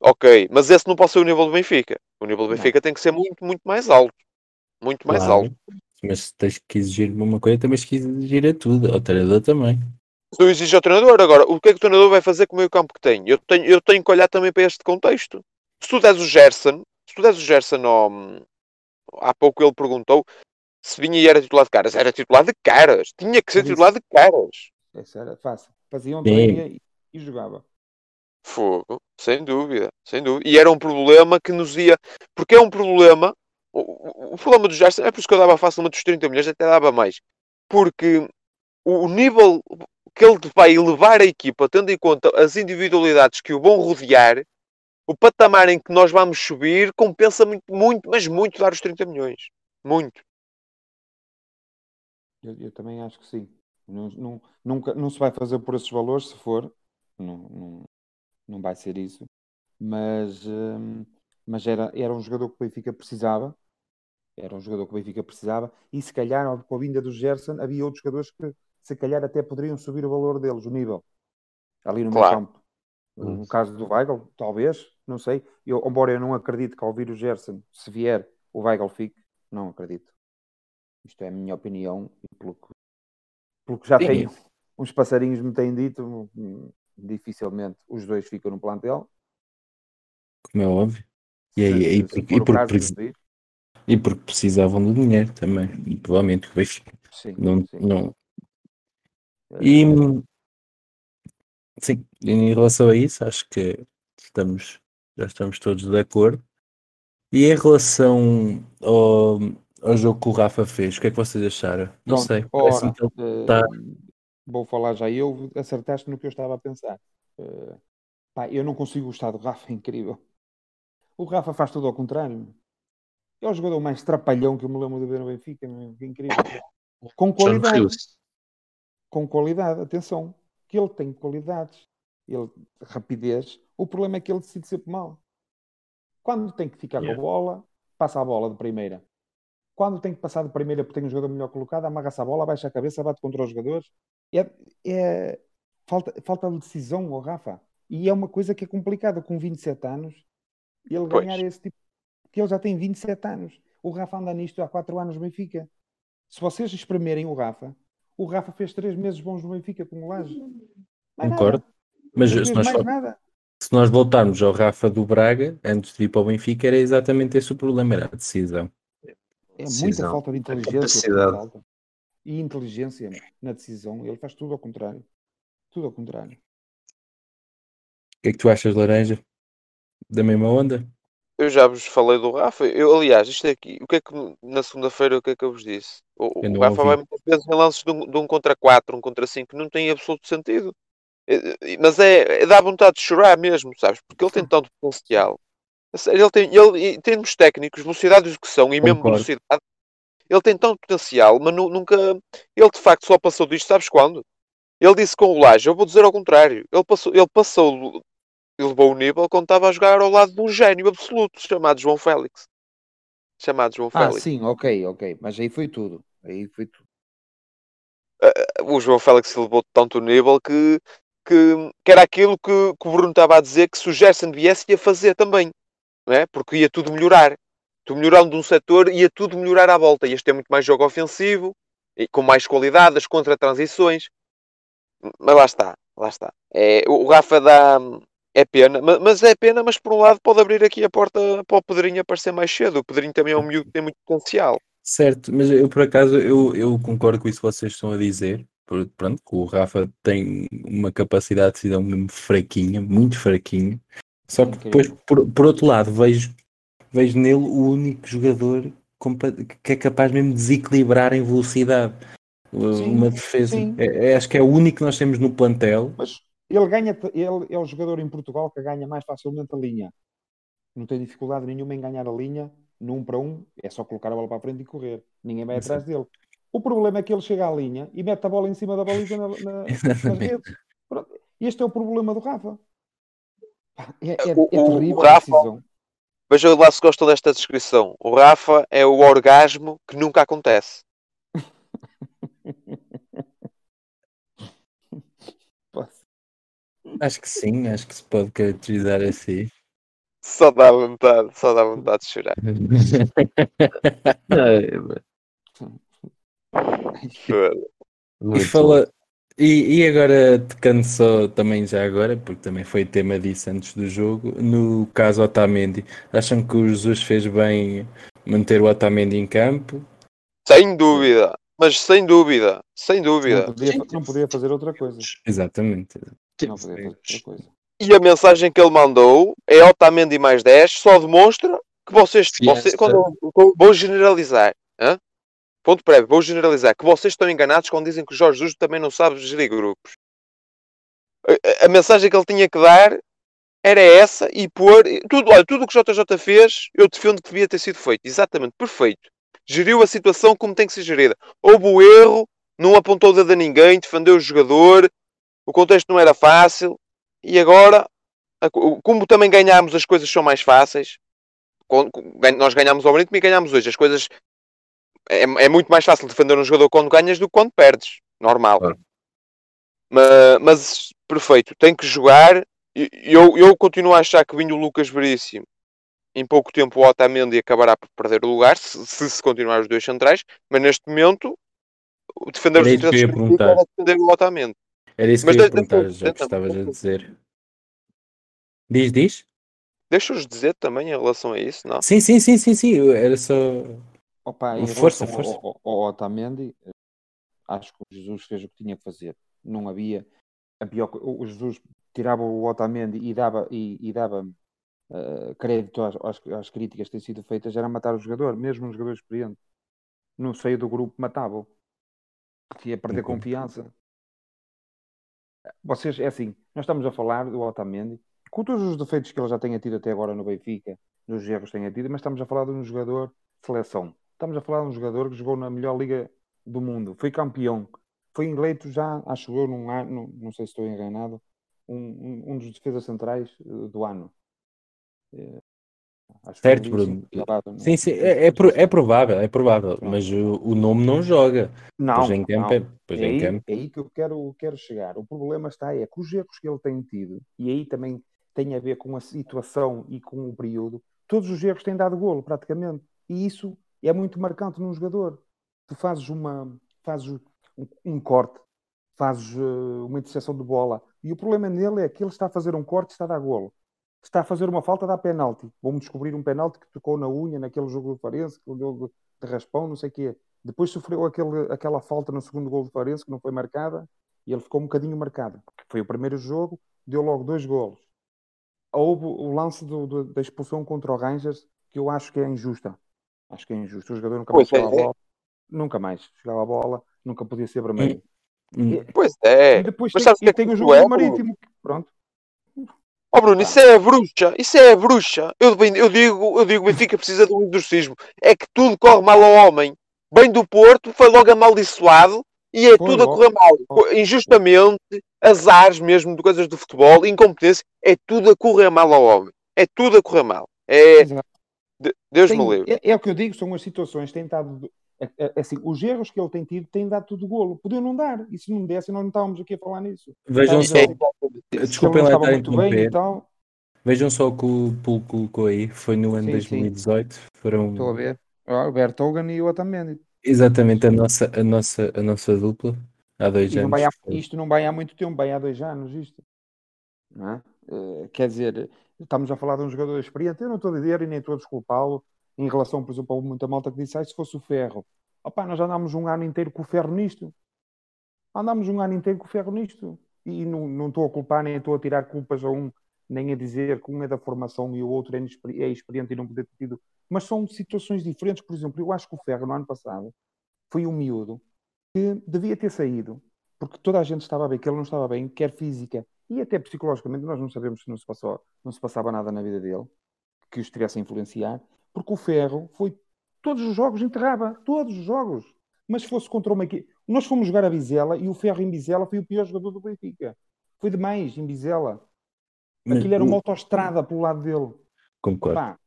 Ok, mas esse não pode ser o nível do Benfica. O nível do Benfica não. tem que ser muito, muito mais alto. Muito mais claro. alto mas tens que exigir uma coisa, também tens que exigir a tudo, ao treinador também. Tu exiges ao treinador, agora, o que é que o treinador vai fazer com o meio campo que tem? Eu tenho, eu tenho que olhar também para este contexto. Se tu des o Gerson, se tu des o Gerson ao, há pouco ele perguntou se vinha e era titular de caras. Era titular de caras. Tinha que ser titular de caras. Isso era fácil. Fazia um treino e, e jogava. Fogo, sem dúvida, sem dúvida. E era um problema que nos ia. Porque é um problema o, o, problema do Gerson é por isso que eu dava facilmente os 30 milhões, até dava mais. Porque o, o nível que ele vai elevar a equipa, tendo em conta as individualidades que o vão rodear, o patamar em que nós vamos subir compensa muito, muito mas muito dar os 30 milhões. Muito. Eu, eu também acho que sim. Não, não, nunca, não se vai fazer por esses valores, se for. Não, não, não vai ser isso. Mas, hum, mas era, era um jogador que o Benfica precisava era um jogador que o Benfica precisava e se calhar com a vinda do Gerson havia outros jogadores que se calhar até poderiam subir o valor deles, o nível ali no claro. meio campo. No caso do Weigl, talvez, não sei. Eu, embora eu não acredite que ao vir o Gerson, se vier, o Weigl fique, não acredito. Isto é a minha opinião e pelo que, pelo que já Sim. tenho, uns passarinhos me têm dito, dificilmente os dois ficam no plantel. Como é óbvio. E, aí, Se- e, se e, preci- vir, e porque precisavam do dinheiro também. E provavelmente o Benfica não, sim. não. Eh, E sim, em relação a isso, acho que estamos, já estamos todos de acordo. E em relação ao, ao jogo que o Rafa fez, o que é que vocês acharam? Não Pronto, sei, ora, ele eh, tá- vou falar já eu, acertaste no que eu estava a pensar. Eh, pá, eu não consigo gostar do Rafa, é *laughs* incrível. O Rafa faz tudo ao contrário. É o jogador mais trapalhão que eu me lembro de ver no Benfica, que incrível. Com qualidade, com qualidade, atenção, que ele tem qualidades, ele rapidez. O problema é que ele decide sempre mal. Quando tem que ficar Yeah. com a bola, passa a bola de primeira. Quando tem que passar de primeira porque tem um jogador melhor colocado, amarra-se a bola, baixa a cabeça, bate contra os jogadores. É, é- falta, falta de decisão ao Rafa. E é uma coisa que é complicada com 27 anos ele Pois. ganhar esse tipo. Porque ele já tem 27 anos. O Rafa anda nisto há 4 anos no Benfica. Se vocês espremerem o Rafa, o Rafa fez 3 meses bons no Benfica com o Laje. Concordo. nada. Mas Não se nós, mais fal- nada. se nós voltarmos ao Rafa do Braga, antes de ir para o Benfica, era exatamente esse o problema, era a decisão. É muita Decisão. falta de A inteligência. E inteligência na decisão. Ele faz tudo ao contrário. Tudo ao contrário. O que é que tu achas, Laranja? Da mesma onda? Eu já vos falei do Rafa. Eu, aliás, isto aqui, o que é que na segunda-feira, o que é que eu vos disse? O, o Rafa ouvi. vai muitas vezes em lances de um, de um contra 4, um contra 5, que não tem absoluto sentido. Eh, eh, Mas é, é dá vontade de chorar mesmo, sabes? Porque ele tem tanto potencial. Ele tem, ele, em termos técnicos, velocidade de execução e mesmo Concordo. velocidade, ele tem tanto potencial, mas nu- nunca. Ele de facto só passou disto, sabes quando? Ele disse com o Laje, eu vou dizer ao contrário. Ele passou, ele passou e levou o nível quando estava a jogar ao lado de um gênio absoluto chamado João Félix. Chamado João Ah, Félix. sim, ok, ok. Mas aí foi tudo. Aí foi tudo. O João Félix levou tanto o nível que, que, que era aquilo que, que o Bruno estava a dizer que se o Gerson viesse ia fazer também. Não é? Porque ia tudo melhorar. Tu melhorando um setor, ia tudo melhorar à volta. Ias ter muito mais jogo ofensivo, e com mais qualidade, as contra-transições. Mas lá está, lá está. É, o Rafa dá. É pena, ma- mas é pena, mas por um lado pode abrir aqui a porta para o Pedrinho aparecer mais cedo. O Pedrinho também é um miúdo que tem muito potencial. Certo, mas eu por acaso eu, eu concordo com isso que vocês estão a dizer. Pronto, o Rafa tem uma capacidade de decisão mesmo fraquinha, muito fraquinha. Só que depois, por, por outro lado, vejo, vejo nele o único jogador que é capaz mesmo de desequilibrar em velocidade Sim, uma defesa. É- é- acho que é o único que nós temos no plantel. Mas ele ganha, ele é o jogador em Portugal que ganha mais facilmente a linha. Não tem dificuldade nenhuma em ganhar a linha no um para um, é só colocar a bola para a frente e correr. Ninguém vai atrás dele. O problema é que ele chega à linha e mete a bola em cima da baliza na, na, *laughs* nas redes. Pronto. Este é o problema do Rafa. É, é, O- é o- o terrível a Rafa- lá se gostam desta descrição. O Rafa é o orgasmo que nunca acontece. *laughs* Acho que sim, acho que se pode caracterizar assim. Só dá vontade, só dá vontade de chorar. *laughs* E, fala, e, e agora tocando só também já agora, porque também foi tema disso antes do jogo, no caso Otamendi, acham que o Jesus fez bem manter o Otamendi em campo? Sem dúvida. Mas sem dúvida. Sem Não dúvida. podia, não podia fazer outra coisa. Exatamente. Não podia fazer outra coisa. E a mensagem que ele mandou é Otamendi mais 10, só demonstra que vocês, vocês quando vou generalizar, hã? Ponto prévio, vou generalizar, que vocês estão enganados quando dizem que o Jorge Jesus também não sabe gerir grupos. A, a- mensagem que ele tinha que dar era essa e pôr tudo, olha, tudo o que o JJ fez, eu defendo que devia ter sido feito, exatamente, perfeito. Geriu a situação como tem que ser gerida. Houve o erro, não apontou o dedo a ninguém, defendeu o jogador, o contexto não era fácil, e agora, como também ganhámos, as coisas são mais fáceis. Nós ganhámos ao Benito e ganhámos hoje. As coisas. É, é muito mais fácil defender um jogador quando ganhas do que quando perdes. Normal. Claro. Ma- Mas, perfeito. Tem que jogar Eu, eu continuo a achar que vindo o Lucas Veríssimo, em pouco tempo o Otamendi acabará por perder o lugar, se se, se continuar os dois centrais, mas neste momento defender os que perguntar. era defender o Otamendi. Era isso que Mas eu ia perguntar, já que estavas a dizer. Diz, diz? Deixa-os dizer também em relação a isso, não? Sim, sim, sim, sim, sim. Era só. Opa, Força, força. Ao, ao, ao Otamendi, acho que o Jesus fez o que tinha que fazer. Não havia. A pior, o Jesus tirava o Otamendi e dava, e, e dava eh, crédito às, às, críticas que têm sido feitas, era matar o jogador, mesmo um jogador experiente. No seio do grupo, matava-o. Ia perder confiança. Vocês, é assim, nós estamos a falar do Otamendi, com todos os defeitos que ele já tenha tido até agora no Benfica, nos erros que tenha tido, mas estamos a falar de um jogador de seleção. Estamos a falar de um jogador que jogou na melhor liga do mundo, foi campeão, foi eleito já, acho eu, num ano, não sei se estou enganado, um, um, um dos defesas centrais eh, do ano. Eh, acho Certo, assim, Bruno. gravado, não- Sim, sim, sei é, é, é provável, é provável, mas o, o nome não joga. Não, Pois em campo, não. é, pois é, em aí, campo. é aí que eu quero, quero chegar. O problema está é que os erros que ele tem tido, e aí também tem a ver com a situação e com o período, todos os erros têm dado golo, praticamente. E isso é muito marcante num jogador. Tu fazes uma fazes um, um corte, fazes uh, uma interseção de bola, e o problema nele é que ele está a fazer um corte e está a dar golo. Está a fazer uma falta, dá penalti. Vamos descobrir um penalti que tocou na unha naquele jogo do Farense, que deu de, raspão, não sei o quê. Depois sofreu aquele, aquela falta no segundo gol do Farense, que não foi marcada, e ele ficou um bocadinho marcado. Foi o primeiro jogo, deu logo dois golos. Houve o lance do- do- da expulsão contra o Rangers, que eu acho que é injusta. Acho que é injusto. O jogador nunca mais Pois é, chegava a é. bola. Nunca mais chegava a bola, nunca podia ser vermelho. Hum, Pois é. E depois Mas tem, o que e é que tem o isso jogo é? Marítimo. Pronto. Ó Bruno, isso é bruxa, isso é bruxa. Eu, eu digo, eu digo, o Benfica precisa de um exorcismo. É que tudo corre mal ao homem. Bem do Porto, foi logo amaldiçoado e é Foi tudo a correr mal. Injustamente, azares mesmo de coisas do futebol, incompetência, é tudo a correr mal ao homem. É tudo a correr mal. É, Deus Tem- me livre. é, é o que eu digo, são as situações que têm dado. é- é- assim, os erros que ele tem tido têm dado tudo golo. Podiam não dar. E se não desse, nós não estávamos aqui a falar nisso. Vejam só, desculpem não lá estava estar muito bem e tal. Vejam só o que o Pulo colocou aí. Foi no ano Sim, sim. 2018. Foram Estou a ver. Ó, O Bertogan e o Otamendi. exatamente a nossa, a nossa, a nossa dupla há dois E não anos. vai há- isto não vai há muito tempo, vai há dois anos isto. Não é? Eh, quer dizer, estamos a falar de um jogador experiente, eu não estou a dizer e nem estou a desculpá-lo em relação, por exemplo, a muita malta que disse, ah, se fosse o Ferro. Opá, nós andámos um ano inteiro com o Ferro nisto. Andámos um ano inteiro com o Ferro nisto. E não, não estou a culpar, nem estou a tirar culpas a um, nem a dizer que um é da formação e o outro é, é experiente e não poder ter tido. Mas são situações diferentes. Por exemplo, eu acho que o Ferro, no ano passado, foi um miúdo que devia ter saído, porque toda a gente estava bem, que ele não estava bem, quer física e até psicologicamente, nós não sabemos se não se, passou, não se passava nada na vida dele que o estivesse a influenciar, porque o Ferro foi todos os jogos enterrava, todos os jogos. Mas se fosse contra uma equipe, nós fomos jogar a Bizela e o Ferro em Bizela foi o pior jogador do Benfica. Foi demais em Bizela. Mas Aquilo era uma autoestrada pelo lado dele. Concordo. Pá,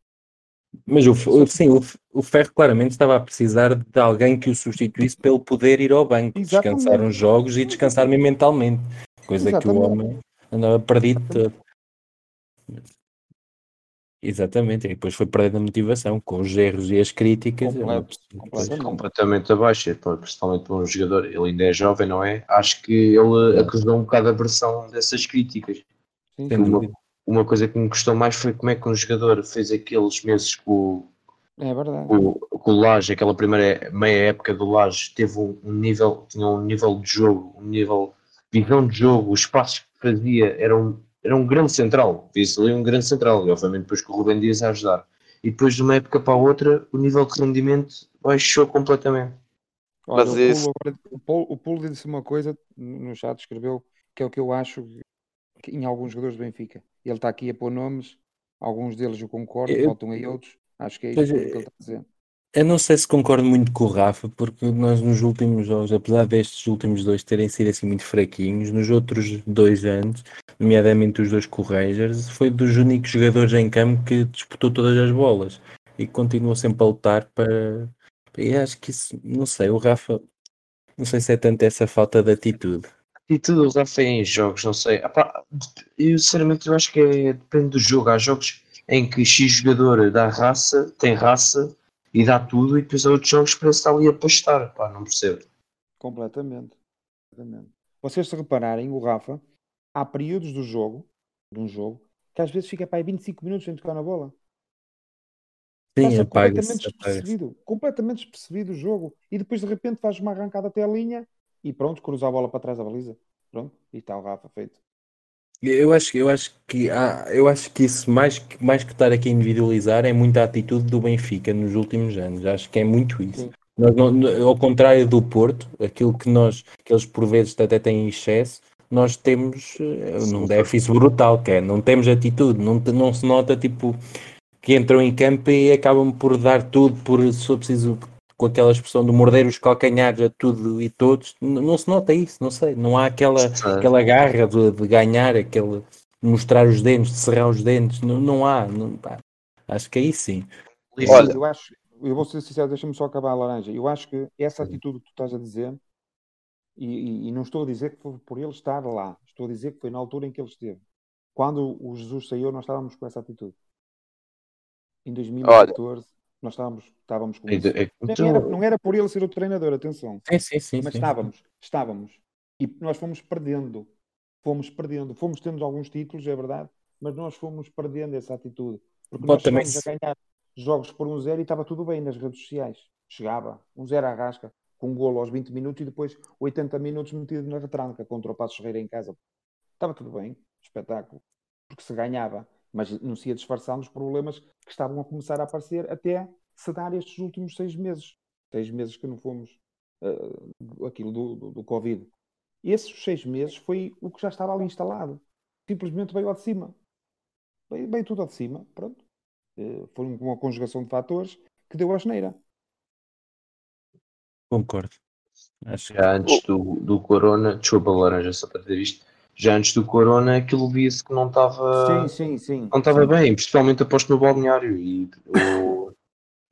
Mas o, sim, o, o Ferro claramente estava a precisar de alguém que o substituísse para ele poder ir ao banco, Exatamente. descansar uns jogos e descansar mesmo mentalmente. Coisa que o Exatamente. homem andava perdido todo. Exatamente, e depois foi perdendo a motivação com os erros e as críticas. é uma Completo, completamente. completamente abaixo, pô, principalmente para um jogador. Ele ainda é jovem, não é? Acho que ele acusou um bocado a versão dessas críticas. sim, dúvida. Uma coisa que me custou mais foi como é que um jogador fez aqueles meses com, É verdade. com, com o Laje, aquela primeira meia época do Laje, teve um, nível, tinha um nível de jogo, um nível, visão de jogo, os passos fazia, era um, era um grande central, viu-se ali um grande central, e obviamente depois com o Rubem Dias a ajudar. E depois de uma época para a outra, o nível de rendimento baixou completamente. Olha, Mas o, Pulo, agora- o, Pulo, o Pulo disse uma coisa no chat, escreveu que é o que eu acho que em alguns jogadores do Benfica. Ele está aqui a pôr nomes, alguns deles eu concordo, Eu- faltam aí outros. Acho que é é. que ele está a dizer. Eu não sei se concordo muito com o Rafa, porque nós nos últimos jogos, apesar destes últimos dois terem sido assim muito fraquinhos, nos outros dois anos, nomeadamente os dois com o Rangers, foi dos únicos jogadores em campo que disputou todas as bolas e continua sempre a lutar para. E acho que isso, não sei, o Rafa, não sei se é tanto essa falta de atitude. E tudo o Rafa é em jogos, não sei. Eu sinceramente eu acho que é, depende do jogo. Há jogos em que X jogador dá raça, tem raça e dá tudo, e depois há outros jogos parece estar ali a pastar. Pá, não percebo. Completamente. Completamente. Vocês se repararem, o Rafa, há períodos do jogo, de um jogo, que às vezes fica para aí 25 minutos sem tocar na bola. Sim, completamente despercebido, completamente despercebido o jogo. E depois de repente faz uma arrancada até a linha e pronto, cruza a bola para trás da baliza. Pronto, e está o Rafa feito. Eu acho, eu acho que há, eu acho que isso mais que, mais que estar aqui a individualizar é muita atitude do Benfica nos últimos anos. Acho que é muito isso. Nós não- ao contrário do Porto, aquilo que nós, que eles por vezes até têm em excesso, nós temos eh, um déficit brutal, que é, não temos atitude, não, não se nota tipo que entram em campo e acabam por dar tudo, por se preciso, com aquela expressão de morder os calcanhares a tudo e todos, não se nota isso, não sei, não há aquela, aquela garra de, de ganhar, aquele de mostrar os dentes, de cerrar os dentes, não, não há, não, pá. acho que aí sim. Olha. eu acho, eu vou ser sincero, deixa-me só acabar a laranja. Eu acho que essa atitude que tu estás a dizer, e, e- e não estou a dizer que foi por ele estar lá, estou a dizer que foi na altura em que ele esteve. Quando o Jesus saiu, nós estávamos com essa atitude. Em 2014, nós estávamos, estávamos com isso. É- é- Não então, era, não era por ele ser o treinador, atenção. Sim, sim, sim. Mas sim. estávamos, estávamos. E nós fomos perdendo. Fomos perdendo. Fomos tendo alguns títulos, é verdade, mas nós fomos perdendo essa atitude. Porque Pode nós também chegámos a ganhar jogos por um zero e estava tudo bem nas redes sociais. Chegava, um zero à rasca, com um golo aos 20 minutos e depois 80 minutos metido na retranca contra o Passo Ferreira em casa. Estava tudo bem, espetáculo. Porque se ganhava, mas não se ia disfarçando os problemas que estavam a começar a aparecer até se dar estes últimos seis meses. Seis meses que não fomos eh, aquilo do, do, do Covid. Esses seis meses foi o que já estava ali instalado. Simplesmente veio ao de cima. Veio, veio tudo ao de cima. Pronto. Eh, foi uma conjugação de fatores que deu a geneira. Concordo. Acho que já antes do, do Corona, desculpa, Laranja, só para ter visto, já antes do Corona aquilo via-se que não estava. sim, sim. não estava bem, principalmente aposto no balneário. E eu,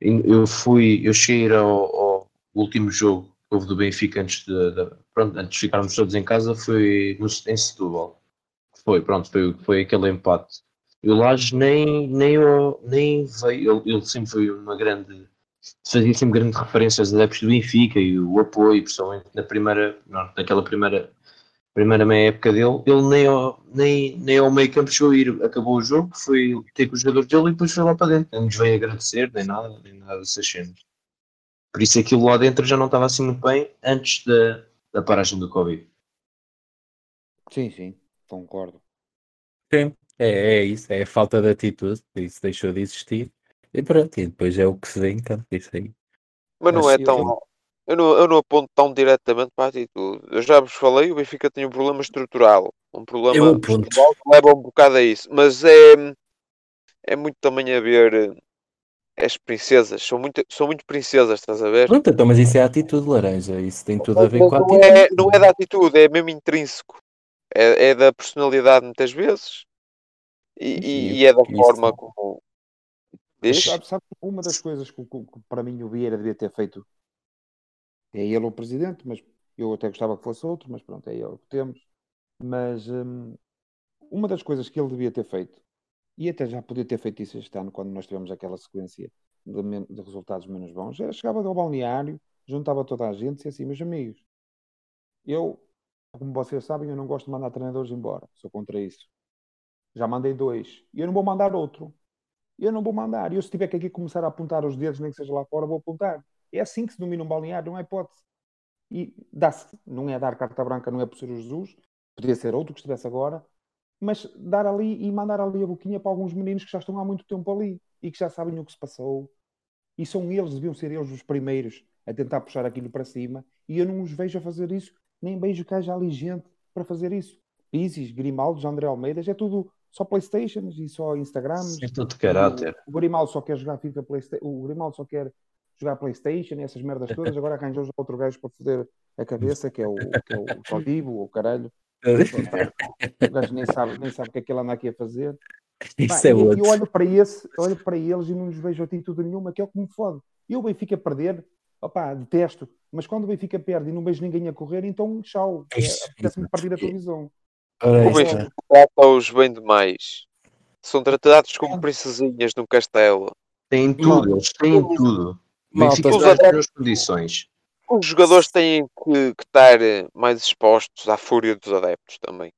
eu fui, eu cheguei ao, ao último jogo que houve do Benfica antes de, de- pronto, antes de ficarmos todos em casa, foi no, em Setúbal. Foi, pronto, foi, foi aquele empate. E o Laje nem, nem, eu- nem veio, ele, ele sempre foi uma grande, fazia sempre grandes referências aos adeptos do Benfica e o apoio, principalmente na primeira, não, naquela primeira primeira meia época dele, ele nem ao, nem, nem ao meio campo chegou a ir, acabou o jogo, foi ter com os jogadores dele e depois foi lá para dentro, não nos veio agradecer, nem nada, nem nada dessas cenas. Por isso aquilo lá dentro já não estava assim muito bem antes da, da paragem do Covid. Sim, sim. Concordo. Sim, é, é isso, é a falta de atitude, isso deixou de existir. E pronto, e depois é o que se vê em campo, isso aí. Mas não Mas é eu- tão. Eu não, eu não aponto tão diretamente para a atitude. Eu já vos falei, o Benfica tem um problema estrutural. Um problema estrutural que leva um bocado a isso. Mas é, é muito também a ver eh, as princesas. São muito, são muito princesas, estás a ver? Pronto, então, mas isso é a atitude laranja, isso tem tudo a ver com a não, atitude. é, não é da atitude, é mesmo intrínseco. É, é da personalidade muitas vezes. E, e- e é da isso. forma como. Sabe, sabe, uma das coisas que, que- que para mim o Vieira devia ter feito é ele o presidente, mas eu até gostava que fosse outro, mas pronto, é ele que temos. Mas hum, uma das coisas que ele devia ter feito, e até já podia ter feito isso este ano, quando nós tivemos aquela sequência de, de resultados menos bons, era chegava ao balneário, juntava toda a gente e assim, meus amigos, eu, como vocês sabem, eu não gosto de mandar treinadores embora, sou contra isso. Já mandei dois, e eu não vou mandar outro eu não vou mandar. Eu, se tiver que aqui começar a apontar os dedos, nem que seja lá fora, vou apontar. É assim que se domina um balneário, não há hipótese. E dá-se, não é dar carta branca, não é por ser o Jesus, podia ser outro que estivesse agora, mas dar ali e mandar ali a boquinha para alguns meninos que já estão há muito tempo ali e que já sabem o que se passou. E são eles, deviam ser eles os primeiros a tentar puxar aquilo para cima. E eu não os vejo a fazer isso, nem vejo que haja ali gente para fazer isso. Pisis, Grimaldo, André Almeida, é tudo só Playstations e só Instagrams. Tudo de caráter. O, Grimaldo só quer jogar FIFA Playsta o Grimaldo só quer jogar Playstation e essas merdas todas, *laughs* agora arranjou já outro gajo para foder a cabeça, que é o, que é o Todibo, o caralho. *laughs* O gajo nem sabe, nem sabe o que é que ele anda aqui a fazer. Pá, Isso é e outro. eu olho para esse, olho para eles e não lhes vejo atitude nenhuma, que é o que me fode. E o Benfica perder, opá, detesto. Mas quando o Benfica perde e não vejo ninguém a correr, então tchau. É, Isso, Apetece-me partir a televisão. O. Benfica trata-os bem demais. São tratados como princesinhas no castelo. Têm tudo, eles têm tudo. Benfica os está nas adeptos- melhores condições. Os jogadores têm que, que estar eh, mais expostos à fúria dos adeptos também.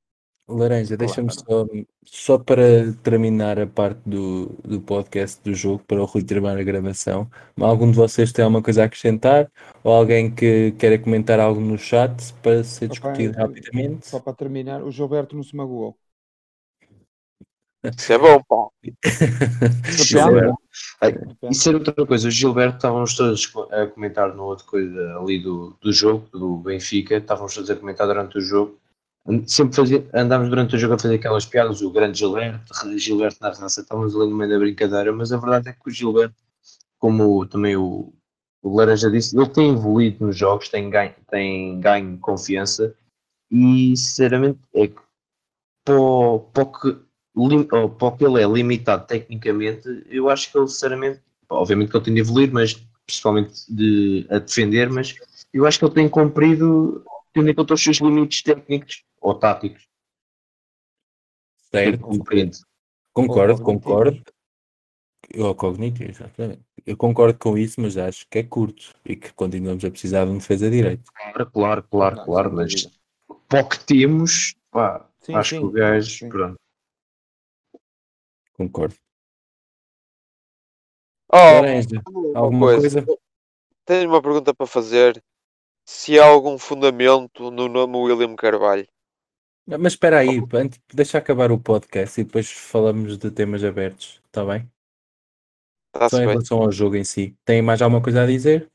Laranja, deixa-me só, só para terminar a parte do, do podcast do jogo, para o Rui terminar a gravação. Algum de vocês tem alguma coisa a acrescentar? Ou alguém que queira comentar algo no chat para ser Opa, discutido eu- rapidamente? Só para terminar, o Gilberto não se magoou. Isso é bom, pá. *laughs* Isso era outra coisa. O Gilberto estávamos todos a comentar no outra coisa ali do, do jogo, do Benfica. Estávamos todos a comentar durante o jogo. Sempre fazia, andámos durante o jogo a fazer aquelas piadas. O grande Gilberto, Gilberto na raça. Estávamos ali no meio da brincadeira. Mas a verdade é que o Gilberto, como também o, o Laranja disse, ele tem evoluído nos jogos, tem ganho, tem ganho confiança. E sinceramente, é que para o, para o que ou para o que ele é limitado tecnicamente, eu acho que ele sinceramente, obviamente que ele tem de evoluir, mas principalmente de, a defender, mas eu acho que ele tem cumprido tendo em conta os seus limites técnicos ou táticos. Certo, compreendo. concordo, concordo. Ou cognitivo, exatamente. Eu concordo com isso, mas acho que é curto e que continuamos a precisar de um defesa direito. Claro, claro, claro, Não, claro, mas dúvida. para o que temos, pá, Sim, acho sim, que o gajo, sim. pronto. Concordo. Oh, Laranja, uma alguma coisa? Tenho uma pergunta para fazer. Se há algum fundamento no nome William Carvalho? Mas espera aí, antes, deixa acabar o podcast e depois falamos de temas abertos, está bem? Está-se Só em bem. relação ao jogo em si. Tem mais alguma coisa a dizer?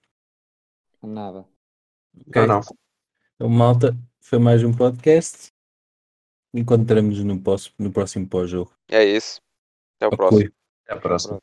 Nada. Ok. Não, não. Então, malta, foi mais um podcast. Encontramos no, no próximo pós-jogo. É isso. Até o próximo. Até a próxima.